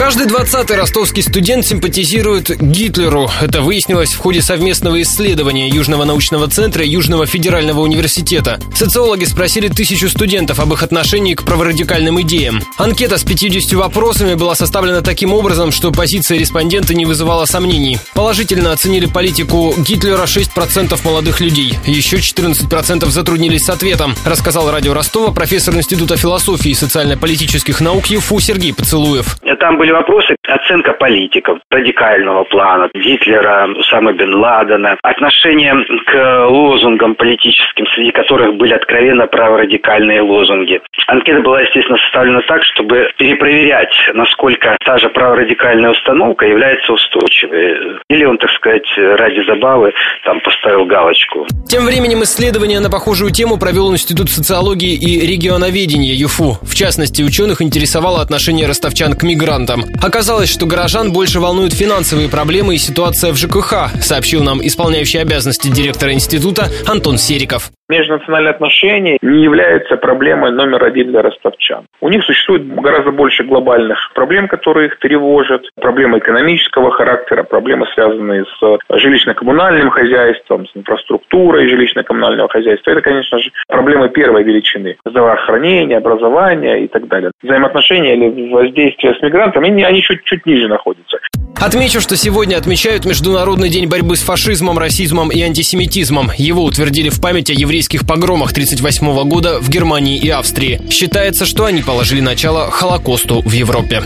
Каждый двадцатый ростовский студент симпатизирует Гитлеру. Это выяснилось в ходе совместного исследования Южного научного центра и Южного федерального университета. Социологи спросили тысячу студентов об их отношении к праворадикальным идеям. Анкета с 50 вопросами была составлена таким образом, что позиция респондента не вызывала сомнений. Положительно оценили политику Гитлера 6% молодых людей. Еще 14% затруднились с ответом, рассказал радио Ростова профессор Института философии и социально-политических наук ЮФУ Сергей Поцелуев. Там были вопросы, оценка политиков радикального плана, Гитлера, Усама бен Ладена, отношение к лозунгам политическим, среди которых были откровенно праворадикальные лозунги. Анкета была, естественно, составлена так, чтобы перепроверять, насколько та же праворадикальная установка является устойчивой. Или он, так сказать, ради забавы там поставил галочку. Тем временем исследование на похожую тему провел Институт социологии и регионоведения ЮФУ. В частности, ученых интересовало отношение ростовчан к мигрантам. Оказалось, что горожан больше волнуют финансовые проблемы и ситуация в ЖКХ, сообщил нам исполняющий обязанности директора института Антон Сериков. Межнациональные отношения не являются проблемой номер один для ростовчан. У них существует гораздо больше глобальных проблем, которые их тревожат. Проблемы экономического характера, проблемы, связанные с жилищно-коммунальным хозяйством, с инфраструктурой жилищно-коммунального хозяйства. Это, конечно же, проблемы первой величины. Здравоохранение, образование и так далее. Взаимоотношения или воздействие с мигрантами, они, они чуть-чуть ниже находятся. Отмечу, что сегодня отмечают Международный день борьбы с фашизмом, расизмом и антисемитизмом. Его утвердили в память о еврейских погромах 1938 года в Германии и Австрии. Считается, что они положили начало Холокосту в Европе.